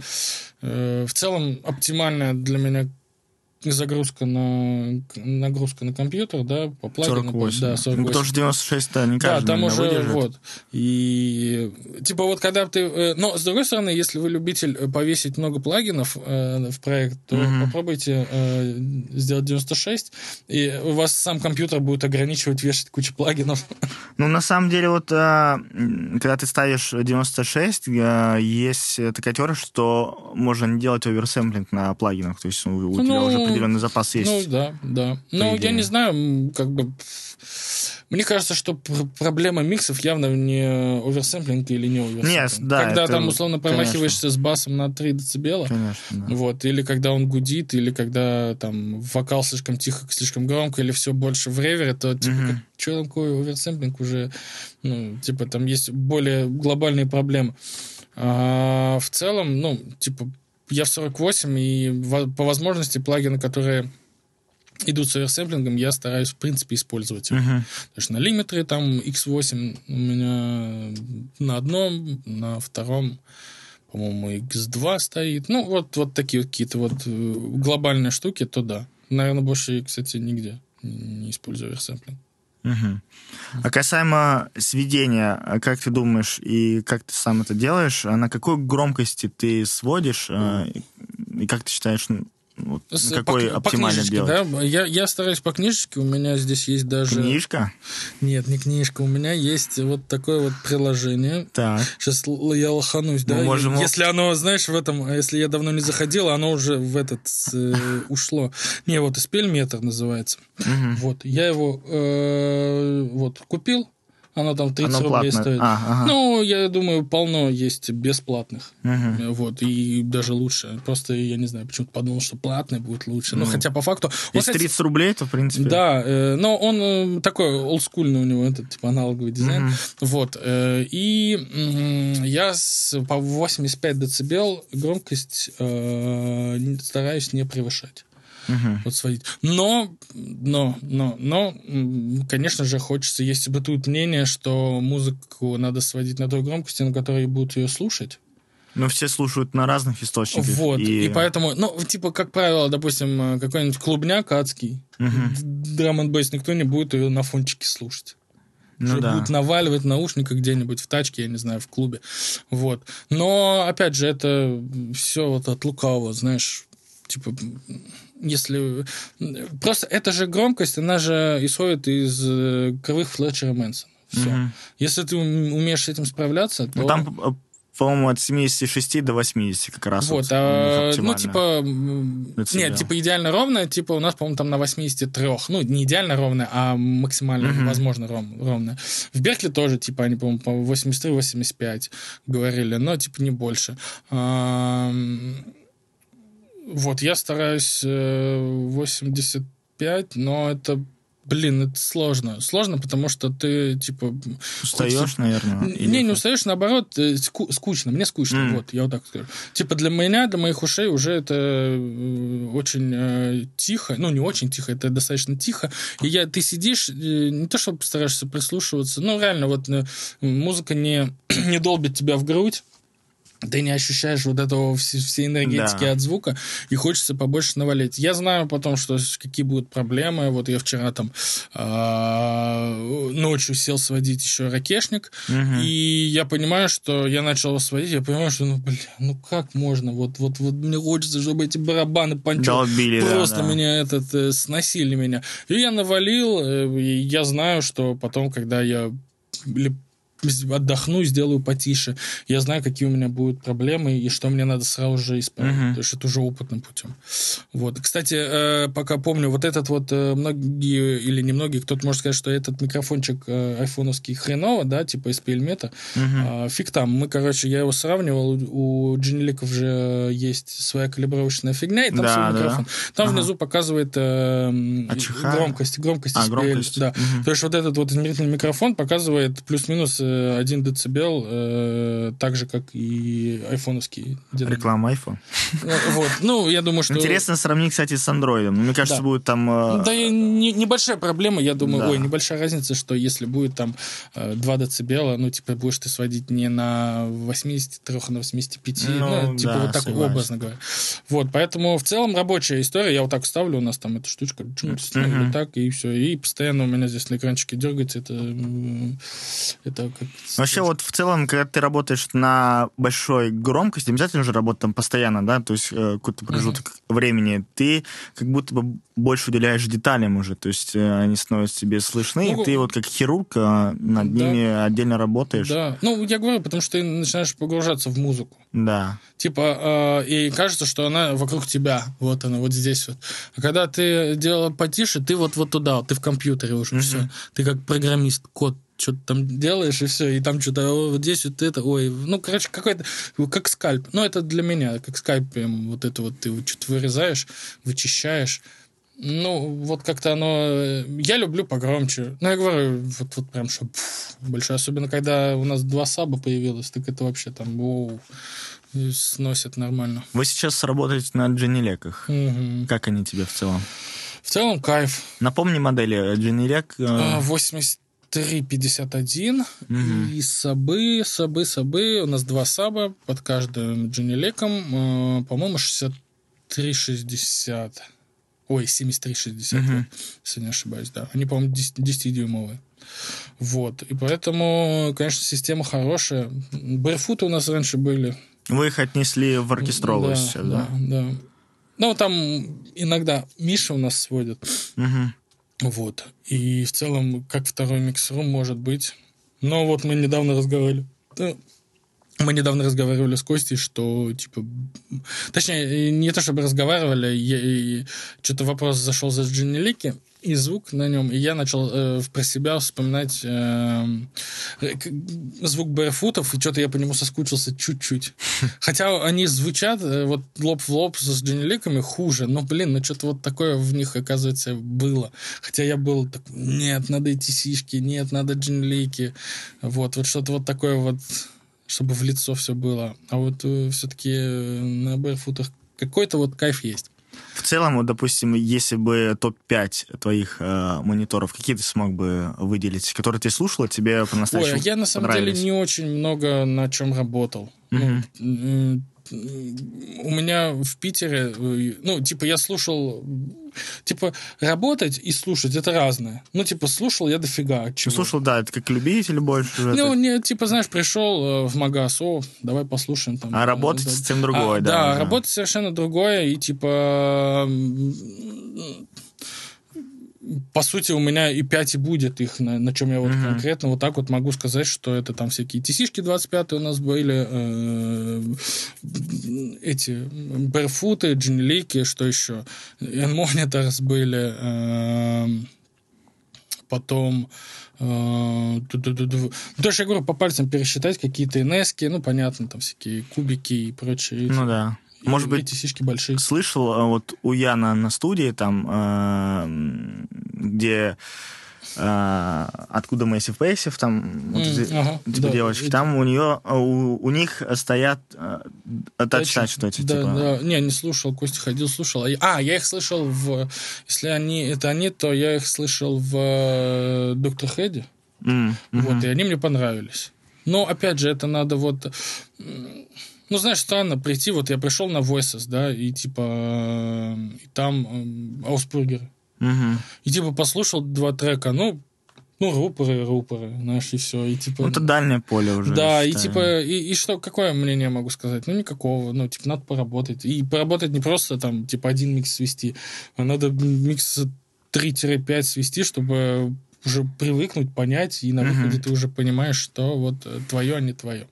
B: э, в целом оптимальная для меня загрузка на нагрузка на компьютер, да, по плагину.
A: 48.
B: Да, 48.
A: Ну, потому что 96-то не каждый
B: Да, там уже выдержит. вот. И типа вот когда ты... Э, но, с другой стороны, если вы любитель повесить много плагинов э, в проект, то угу. попробуйте э, сделать 96, и у вас сам компьютер будет ограничивать вешать кучу плагинов.
A: Ну, на самом деле, вот э, когда ты ставишь 96, э, есть такая теория, что можно не делать оверсэмплинг на плагинах, то есть у, у ну, тебя уже определенный запас есть.
B: Ну, да, да. Но я не знаю, как бы... Мне кажется, что проблема миксов явно не оверсэмплинг или не оверсэмплинг. Нет, да. Когда это, там, условно, промахиваешься конечно. с басом на 3 дБ, конечно, да. вот, или когда он гудит, или когда там вокал слишком тихо, слишком громко, или все больше в ревере, то, типа, угу. что такое оверсэмплинг уже, ну, типа, там есть более глобальные проблемы. А в целом, ну, типа, я в 48, и по возможности плагины, которые идут с оверсэмплингом, я стараюсь, в принципе, использовать их. Uh-huh. Потому что на лимитере там X8 у меня на одном, на втором, по-моему, X2 стоит. Ну, вот, вот такие вот какие-то вот э, глобальные штуки, то да. Наверное, больше, кстати, нигде не использую оверсэмплинг.
A: Угу. А касаемо сведения, а как ты думаешь и как ты сам это делаешь, а на какой громкости ты сводишь, а, и как ты считаешь, вот, С, какой по, оптимально по делать?
B: Да? Я, я стараюсь по книжечке, у меня здесь есть даже...
A: Книжка?
B: Нет, не книжка, у меня есть вот такое вот приложение.
A: Так.
B: Сейчас я лоханусь, да? можем... Если оно, знаешь, в этом, если я давно не заходил, оно уже в этот э, ушло. Не, вот Спельметр называется. Угу. Вот, я его э, вот купил, оно там 30 Оно рублей платное. стоит. А, ага. Ну, я думаю, полно есть бесплатных. Угу. Вот, и даже лучше. Просто я не знаю, почему-то подумал, что платный будет лучше. Ну, но хотя по факту...
A: Если вот, 30 рублей, то в принципе...
B: Да, э, но он э, такой олдскульный у него, этот типа аналоговый дизайн. Угу. Вот. Э, и э, я с, по 85 децибел громкость э, стараюсь не превышать угу. вот сводить. Но, но, но, но, конечно же, хочется, если бытует мнение, что музыку надо сводить на той громкости, на которой будут ее слушать.
A: Но все слушают на разных источниках.
B: Вот, и, и поэтому, ну, типа, как правило, допустим, какой-нибудь клубняк адский, угу. драм н никто не будет ее на фончике слушать. Ну, да. будут наваливать наушника где-нибудь в тачке, я не знаю, в клубе. Вот. Но, опять же, это все вот от лукавого, знаешь, типа, если... Просто эта же громкость, она же исходит из э, кривых Флетчера Мэнсона. Все. Угу. Если ты умеешь с этим справляться, то...
A: Ну, там э, по-моему, от 76 до 80 как раз.
B: Вот, вот а, ну, типа, нет, типа идеально ровно, типа у нас, по-моему, там на 83. Ну, не идеально ровно, а максимально uh-huh. возможно ров, ровно. В Беркли тоже, типа, они, по-моему, по 83-85 говорили, но, типа, не больше. А, вот, я стараюсь 85, э, но это Блин, это сложно. Сложно, потому что ты, типа...
A: Устаешь,
B: хочется-
A: наверное?
B: Не,
A: или
B: не
A: как?
B: устаешь, наоборот, э, ску- скучно. Мне скучно,
A: М.
B: вот, я вот так скажу. Типа для меня, для моих ушей уже это э, очень э, тихо. Ну, не очень тихо, это достаточно тихо. И я, ты сидишь, не то чтобы стараешься прислушиваться, ну, реально, вот музыка не, не долбит тебя в грудь, ты не ощущаешь вот этого все- всей энергетики
A: Да.
B: от звука, и хочется побольше навалить. Я знаю потом, что какие будут проблемы. Вот я вчера там а, ночью сел сводить еще ракешник,
A: Мгм.
B: и я понимаю, что я начал его сводить, я понимаю, что, ну, бля, ну как можно? Вот, вот, вот мне хочется, чтобы эти барабаны панчо
A: Долбили, да,
B: просто
A: да.
B: меня этот э, сносили меня. И я навалил, э, и я знаю, что потом, когда я отдохну, сделаю потише. Я знаю, какие у меня будут проблемы и что мне надо сразу же исправить.
A: Мгм.
B: То есть это уже опытным путем. Вот. Кстати, э, пока помню, вот этот вот э, многие или немногие, кто-то может сказать, что этот микрофончик э, айфоновский хреново, да, типа из PLMeta.
A: Мгм.
B: А, фиг там. Мы, короче, я его сравнивал. У Джиниликов же есть своя калибровочная фигня, и там
A: Да,
B: свой
A: да.
B: микрофон. Там
A: Ага.
B: внизу показывает э,
A: А
B: громкость, громкость
A: А, громкость.
B: Да.
A: Мгм.
B: То есть вот этот вот измерительный микрофон показывает плюс-минус э, 1 децибел, э, так же, как и айфоновский.
A: Реклама iPhone.
B: Ну, Вот. Ну, я думаю, что...
A: Интересно сравнить, кстати, с андроидом. Мне кажется,
B: Да.
A: будет там... э,
B: Да, не- небольшая проблема, я думаю,
A: Да.
B: ой, небольшая разница, что если будет там э, 2 децибела, ну, типа, будешь ты сводить не на 83, а на 85, ну,
A: Ну,
B: типа,
A: да,
B: вот так
A: согласен.
B: образно говоря. Вот, поэтому в целом рабочая история, я вот так ставлю, у нас там эта штучка, ставлю
A: Мгм.
B: так, и все, и постоянно у меня здесь на экранчике дергается, это, это.
A: Вообще, вот в целом, когда ты работаешь на большой громкости, обязательно же работать там постоянно, да, то есть э, какой-то промежуток времени, ты как будто бы больше уделяешь деталям уже, то есть э, они становятся тебе слышны,
B: Ну,
A: и ты вот как хирург э, над
B: да.
A: ними отдельно работаешь.
B: Да, ну, я говорю, потому что ты начинаешь погружаться в музыку.
A: Да.
B: Типа, э, и кажется, что она вокруг тебя. Вот она, вот здесь вот. А когда ты делала потише, ты вот, вот туда, вот, ты в компьютере уже,
A: Мгм.
B: все. Ты как программист, код что-то там делаешь, и все, и там что-то вот здесь вот это, ой, ну, короче, какой-то, как скальп. Ну, это для меня, как скальпом, вот это вот ты вот что-то вырезаешь, вычищаешь. Ну, вот как-то оно... э, Я люблю погромче. Ну, я говорю, вот, вот прям, что пф, большое. Особенно, когда у нас два саба появилось, так это вообще там, воу, и сносит нормально.
A: Вы сейчас работаете на Дженилеках.
B: Мгм.
A: Как они тебе в целом?
B: В целом, кайф.
A: Напомни модели Дженилек. э,
B: А, 8351
A: Мгм.
B: и сабы, сабы, сабы. У нас два саба под каждым дженелеком. Э, По-моему, 6360. Ой, 7360,
A: Мгм.
B: вот, если не ошибаюсь, да. Они, по-моему, 10 10-дюймовые. Вот. И поэтому, конечно, система хорошая. Барфуты у нас раньше были.
A: Вы их отнесли в оркестровую сейчас, да?
B: да, да. Ну, там иногда Миша у нас сводит.
A: Мгм.
B: Вот. И в целом, как второй миксрум может быть. Но вот мы недавно разговаривали. Мы недавно разговаривали с Костей, что, типа... Точнее, не то чтобы разговаривали, я- что-то вопрос зашел за Джиннилики, и звук на нем, и я начал э, про себя вспоминать э, э, звук барфутов, и что-то я по нему соскучился чуть-чуть. Хотя они звучат э, вот лоб в лоб с Джинниликами хуже, но, блин, ну что-то вот такое в них, оказывается, было. Хотя я был так, нет, надо эти сишки, нет, надо Джиннилики. Вот, вот что-то вот такое вот, чтобы в лицо все было. А вот все-таки на барфутах какой-то вот кайф есть.
A: В целом, вот, допустим, если бы топ-5 твоих э, мониторов, какие ты смог бы выделить, которые ты слушал, тебе
B: Ой,
A: по-настоящему
B: а я на самом деле не очень много на чем работал.
A: Мгм.
B: Ну, у меня в Питере, ну, типа, я слушал, типа, работать и слушать это разное. Ну, типа, слушал я дофига. Чего.
A: слушал, да, это как любитель больше.
B: Ну,
A: так.
B: не, типа, знаешь, пришел э, в магаз, о, давай послушаем там.
A: а работать
B: да.
A: совсем другое,
B: А,
A: да.
B: Да,
A: уже.
B: работать совершенно другое, и типа по сути, у меня и 5 и будет их, на, на чем я вот
A: Мгм.
B: конкретно вот так вот могу сказать, что это там всякие TC-шки 25 у нас были, э, эти барфуты, джинлики, что еще, N-Monitors были, э, потом э. Даже я говорю, по пальцам пересчитать какие-то NES, ну, понятно, там всякие кубики и прочие.
A: Ну да. Может быть,
B: эти сишки большие.
A: слышал, э, вот у Яна на студии там э, где а, откуда Мэйсив Пейсив, там вот
B: М,
A: эти,
B: ага,
A: типа
B: да,
A: девочки, там у нее, у, у них стоят тач-тач, что эти,
B: да,
A: типа...
B: да. Не, не слушал, Костя ходил, слушал. А, я- А, их слышал в... Если они, это они, то я их слышал в э, Доктор Хэдди. Вот, и они мне понравились. Но, опять же, это надо вот... Ну, знаешь, странно прийти, вот я пришел на Voices, да, и типа... э, И там э, Аусбургер.
A: Мгм.
B: И типа послушал два трека, ну, ну, рупоры, рупоры, знаешь, и все. И типа...
A: Ну, это дальнее поле уже.
B: Да, и типа, и, и что, какое мнение могу сказать? Ну, никакого. Ну, типа, надо поработать. И поработать не просто там, типа, один микс свести, а надо микс 3-5 свести, чтобы уже привыкнуть, понять, и на выходе ты уже понимаешь, что вот твое, а не твое.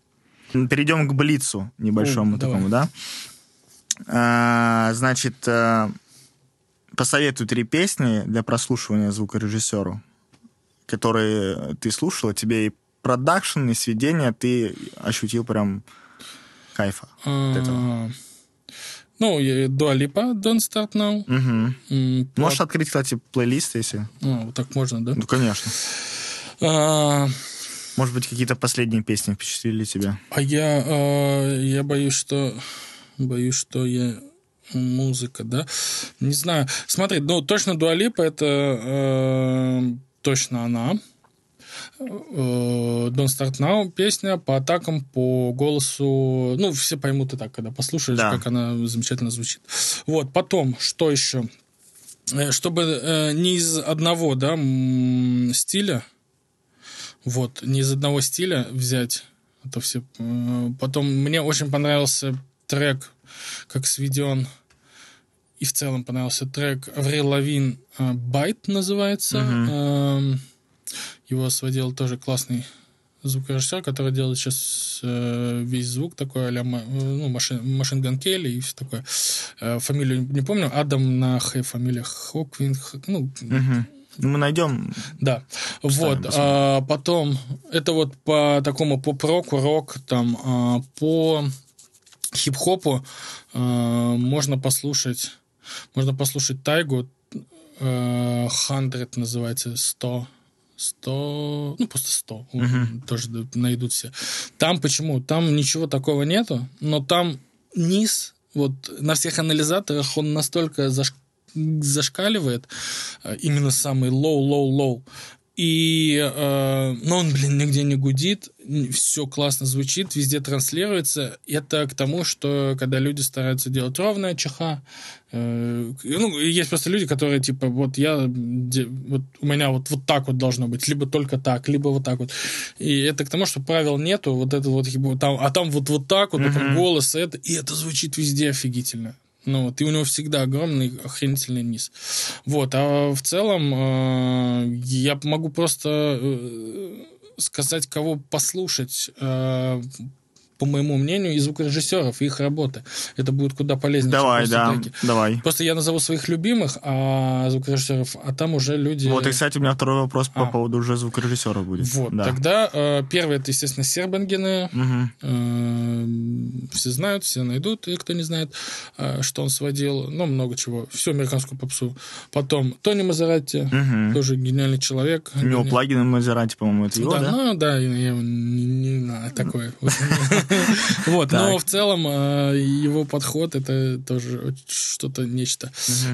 A: Перейдем к Блицу небольшому
B: О, давай.
A: такому, да? А, значит, э, посоветуй три песни для прослушивания звукорежиссеру, которые ты слушала, тебе и продакшн, и сведения ты ощутил прям кайфа. от этого.
B: А, Ну, Дуалипа, Don't Start Now. М,
A: Можешь открыть, кстати, плейлист, если...
B: А, вот так можно, да?
A: Ну, конечно.
B: А,
A: Может быть, какие-то последние песни впечатлили тебя?
B: А я, э, я боюсь, что боюсь, что я музыка, да? Не знаю. Смотри, ну точно Дуалипа это э, точно она. Э, Don't Start Now песня по атакам, по голосу. Ну, все поймут и так, когда послушаешь,
A: Да.
B: как она замечательно звучит. Вот, потом, что еще? Э, Чтобы э, не из одного, да, стиля, вот, не из одного стиля взять это все. э, Потом мне очень понравился трек, как сведен, и в целом понравился трек Аврил Лавин э, «Байт» называется. Эм, Его сводил тоже классный звукорежиссер, который делает сейчас э, весь звук такой, а ну, машин, машин Ган Келли и все такое. Э, фамилию не помню, Адам на Х, фамилия Хоквин, Х- ну,
A: Мгм. Мы найдем.
B: да. Вот.
A: посмотрим.
B: А, потом это вот по такому поп-року, рок, там, а, по хип-хопу а, можно послушать, можно послушать Тайгу, а, 100 называется, 100. 100, ну просто 100,
A: Мгм.
B: тоже найдут все. Там почему? Там ничего такого нету, но там низ, вот на всех анализаторах он настолько заш- зашкаливает, э, именно самый low-low-low, и, э, но он, блин, нигде не гудит, все классно звучит, везде транслируется. Это к тому, что когда люди стараются делать ровная ЧХ, э, ну, есть просто люди, которые, типа, вот я, де- вот у меня вот, вот так вот должно быть, либо только так, либо вот так вот. И это к тому, что правил нету, вот это вот, там, а там вот, вот так вот,
A: Мгм.
B: голос, это, и это звучит везде офигительно. Ну, вот, и у него всегда огромный охренительный низ. Вот, а в целом э, я могу просто э, сказать, кого послушать, э, по моему мнению, и звукорежиссеров, и их работы. Это будет куда полезнее,
A: Давай, да,
B: треки.
A: давай.
B: Просто я назову своих любимых, а звукорежиссеров, а там уже люди...
A: Вот, и, кстати, у меня второй вопрос по
B: А.
A: поводу уже звукорежиссера будет.
B: Вот,
A: да.
B: тогда э, первый это, естественно, Сербангены.
A: Мгм.
B: Эм, Все знают, все найдут, и кто не знает, э, что он сводил, ну, много чего. Всю американскую попсу. Потом Тони Мазератти,
A: Мгм.
B: тоже гениальный человек.
A: У него
B: Гени-
A: плагин Мазерати, по-моему, это его,
B: да,
A: да?
B: ну да, я его не, не знаю, такое. Вот, но в целом э, его подход это тоже что-то нечто.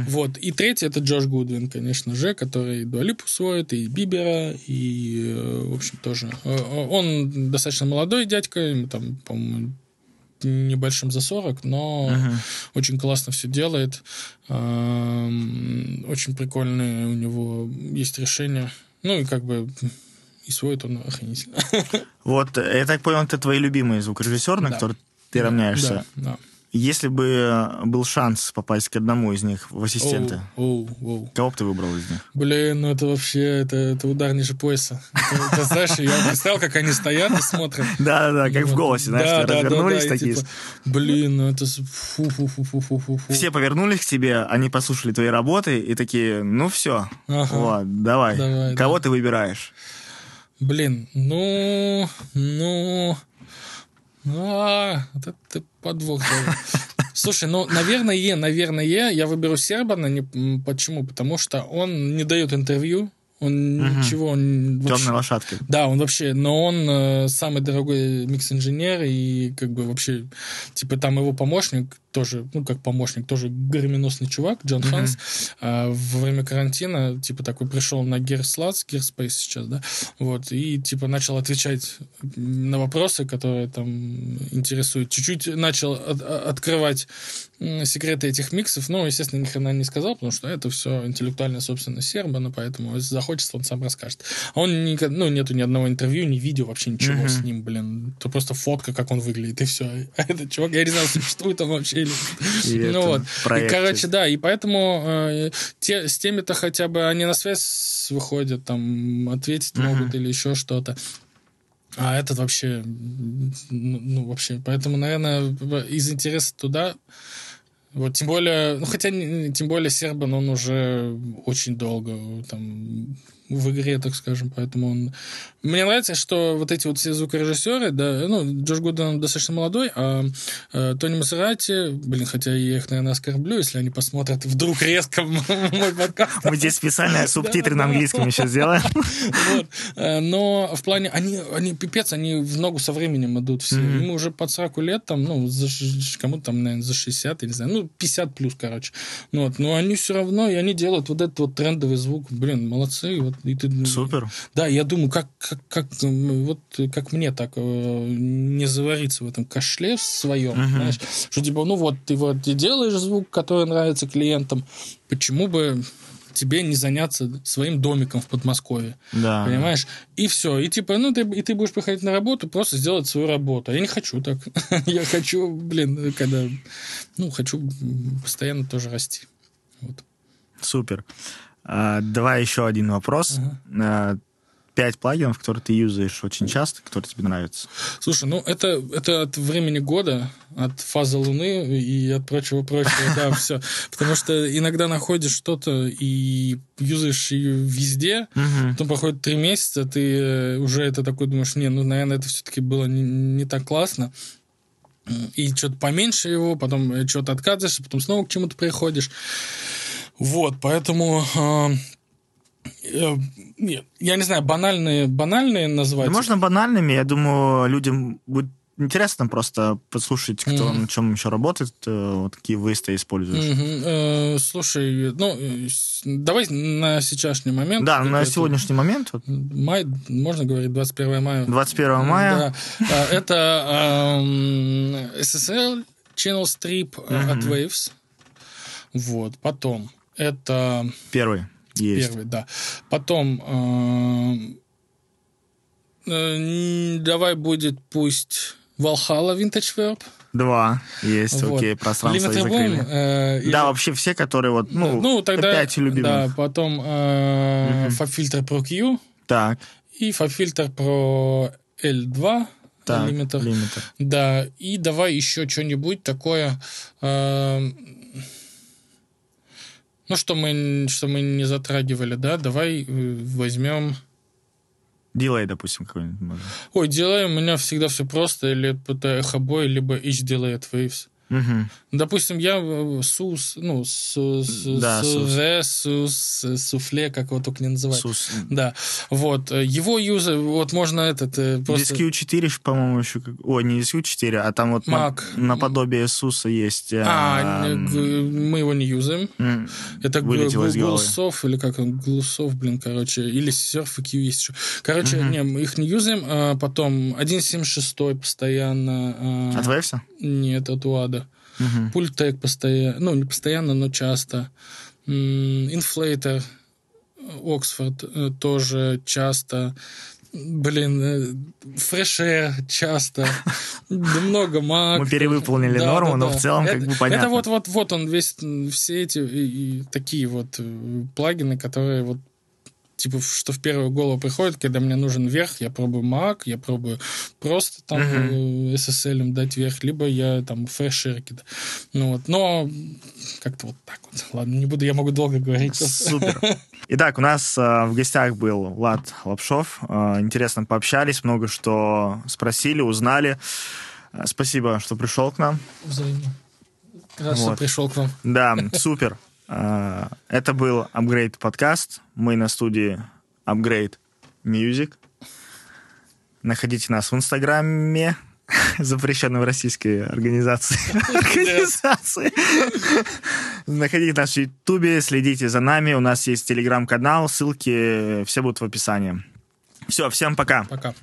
B: Вот. И третий это Джош Гудвин, конечно же, который Дуалипу сводит, и Бибера, и, э, в общем, тоже. Э, Он достаточно молодой дядька, ему там, по-моему, небольшим за 40, но
A: Мгм.
B: очень классно все делает. Очень прикольные у него есть решения. Ну и как бы и сводит он охренительно.
A: Вот, я так понял, это твои любимые звукорежиссеры, на
B: Да.
A: которые ты равняешься.
B: Да, да.
A: Если бы э, был шанс попасть к одному из них в ассистенты,
B: Оу, оу, оу.
A: кого бы ты выбрал из них?
B: Блин, ну это вообще, это, это удар ниже пояса. Это, знаешь, я представил, как они стоят и смотрят.
A: Да-да-да, как в голосе, знаешь,
B: Да,
A: ты
B: да, да,
A: развернулись
B: да,
A: такие.
B: типа, Блин, ну это фу-фу-фу-фу-фу-фу.
A: Все повернулись к тебе, они послушали твои работы и такие, ну все, вот, давай. Кого
B: да.
A: ты выбираешь?
B: Блин, ну, ну, а, вот это подвох. Слушай, ну, наверное, наверное, я выберу Сербана. Не, почему? Потому что он не дает интервью, он угу. ничего... Он
A: вообще, Темная лошадка.
B: Да, он вообще... Но он э, самый дорогой микс-инженер, и как бы вообще... Типа там его помощник тоже, ну, как помощник, тоже громеносный чувак, Джон mm-hmm. Фанс, а, во время карантина, типа, такой пришел на Gearslats, Gearspace сейчас, да, вот, и, типа, начал отвечать на вопросы, которые там интересуют. Чуть-чуть начал от- открывать секреты этих миксов, ну, естественно, ни хрена не сказал, потому что это все интеллектуальная собственность Сербана, поэтому если захочется, он сам расскажет. А он, не, ну, нету ни одного интервью, ни видео, вообще ничего mm-hmm. с ним, блин. То просто фотка, как он выглядит, и все. А этот чувак, я не знаю, существует он вообще или... ну вот. И, короче, да, и поэтому э, те, с теми-то хотя бы они на связь выходят, там, ответить uh-huh. могут или еще что-то. А этот вообще, ну, ну, вообще, поэтому, наверное, из интереса туда, вот, тем более, ну, хотя, тем более Сербан, он уже очень долго там в игре, так скажем, поэтому он... Мне нравится, что вот эти вот все звукорежиссеры, да, ну, Джош Гуден достаточно молодой, а э, Тони Масерати, блин, хотя я их, наверное, оскорблю, если они посмотрят вдруг резко мой подкаст.
A: Мы здесь специально субтитры на английском еще сделаем.
B: Э, но в плане, они, они пипец, они в ногу со временем идут все. Ему уже под 40 лет, там, ну, кому-то там, наверное, за 60, я не знаю, ну, 50 плюс, короче. Ну, вот, но они все равно, и они делают вот этот вот трендовый звук. Блин, молодцы. Вот и ты,
A: Супер.
B: Да, я думаю, как, как, как, вот, как мне так э, не завариться в этом кашле своем, uh-huh. знаешь, что типа, ну вот, ты вот ты делаешь звук, который нравится клиентам, почему бы тебе не заняться своим домиком в Подмосковье.
A: Да.
B: Понимаешь? И все. И типа, ну, ты, и ты будешь приходить на работу, просто сделать свою работу. Я не хочу так. Я хочу, блин, когда... Ну, хочу постоянно тоже расти. Вот.
A: Супер. А, давай еще один вопрос. Uh-huh. Пять плагинов, которые ты юзаешь очень часто, которые тебе нравятся.
B: Слушай, ну это, это от времени года, от фазы Луны и от прочего-прочего, да, все. Потому что иногда находишь что-то и юзаешь ее везде, потом проходит три месяца, ты э, уже это такой думаешь, не, ну, наверное, это все-таки было не, не так классно и что-то поменьше его, потом э, что-то отказываешься, потом снова к чему-то приходишь. Вот, поэтому э, я не знаю, банальные, банальные назвать.
A: Да можно банальными, я думаю, людям будет интересно просто послушать, кто mm-hmm. на чем еще работает, э, вот какие вы ты используешь.
B: Mm-hmm. Э, слушай, ну, давай на сейчасшний момент.
A: Да, на сегодняшний момент.
B: Май, можно говорить, 21 мая.
A: 21 мая.
B: Да. Это SSL Channel Strip mm-hmm. от Waves. Вот, потом это...
A: Первый есть.
B: Первый, да. Потом... Э, э, давай будет пусть Valhalla Vintage Verb.
A: Два есть, вот. окей, пространство закрыли. Э, да, или... вообще все, которые вот, ну, ну тогда, пять любимых. Да,
B: потом э, угу. FabFilter Pro Q.
A: Так.
B: И FabFilter Pro L2.
A: Так, лимитер. лимитер.
B: Да, и давай еще что-нибудь такое... Э, ну, что мы, что мы не затрагивали, да, давай э, возьмем...
A: Дилей, допустим, какой-нибудь.
B: Ой, дилей у меня всегда все просто, или это эхобой, либо H-Delay от Waves.
A: Угу.
B: Допустим, я СУС, ну, СУС, да, СУС, СУС, суфле, как его только не называют. СУС. Да. Вот. Его юзер, вот можно этот э,
A: просто... DSQ4, по-моему, еще... Ой, не DSQ4, а там вот Mac. наподобие СУСа есть...
B: А, а мы его не юзаем. М- Это Глусов, или как он, Глусов, блин, короче, или SurfQ есть еще. Короче, угу. не, мы их не юзаем. А потом 1.7.6 постоянно...
A: А, От Waves?
B: Нет, от УАДа.
A: Угу.
B: Пультек постоянно, ну, не постоянно, но часто. Инфлейтер Оксфорд э, тоже часто. Блин, фрешер часто. Да много маг.
A: Мы перевыполнили да, норму, да, но да. в целом это, как бы понятно.
B: Это вот, вот, вот он весь, все эти и, и такие вот э, плагины, которые вот типа, что в первую голову приходит, когда мне нужен верх, я пробую Mac, я пробую просто там uh-huh. SSL дать верх, либо я там кидаю. Ну вот, но как-то вот так вот. Ладно, не буду, я могу долго говорить.
A: Супер. Итак, у нас э, в гостях был Влад Лапшов. Э, интересно пообщались, много что спросили, узнали. Э, спасибо, что пришел к нам.
B: Взаимно. Раз вот. пришел к нам.
A: Да, супер. А, это был Upgrade подкаст. Мы на студии Upgrade Music. Находите нас в Инстаграме, запрещенной в российской организации. организации. Находите нас в Ютубе, следите за нами. У нас есть телеграм-канал, ссылки все будут в описании. Все, всем пока.
B: Пока.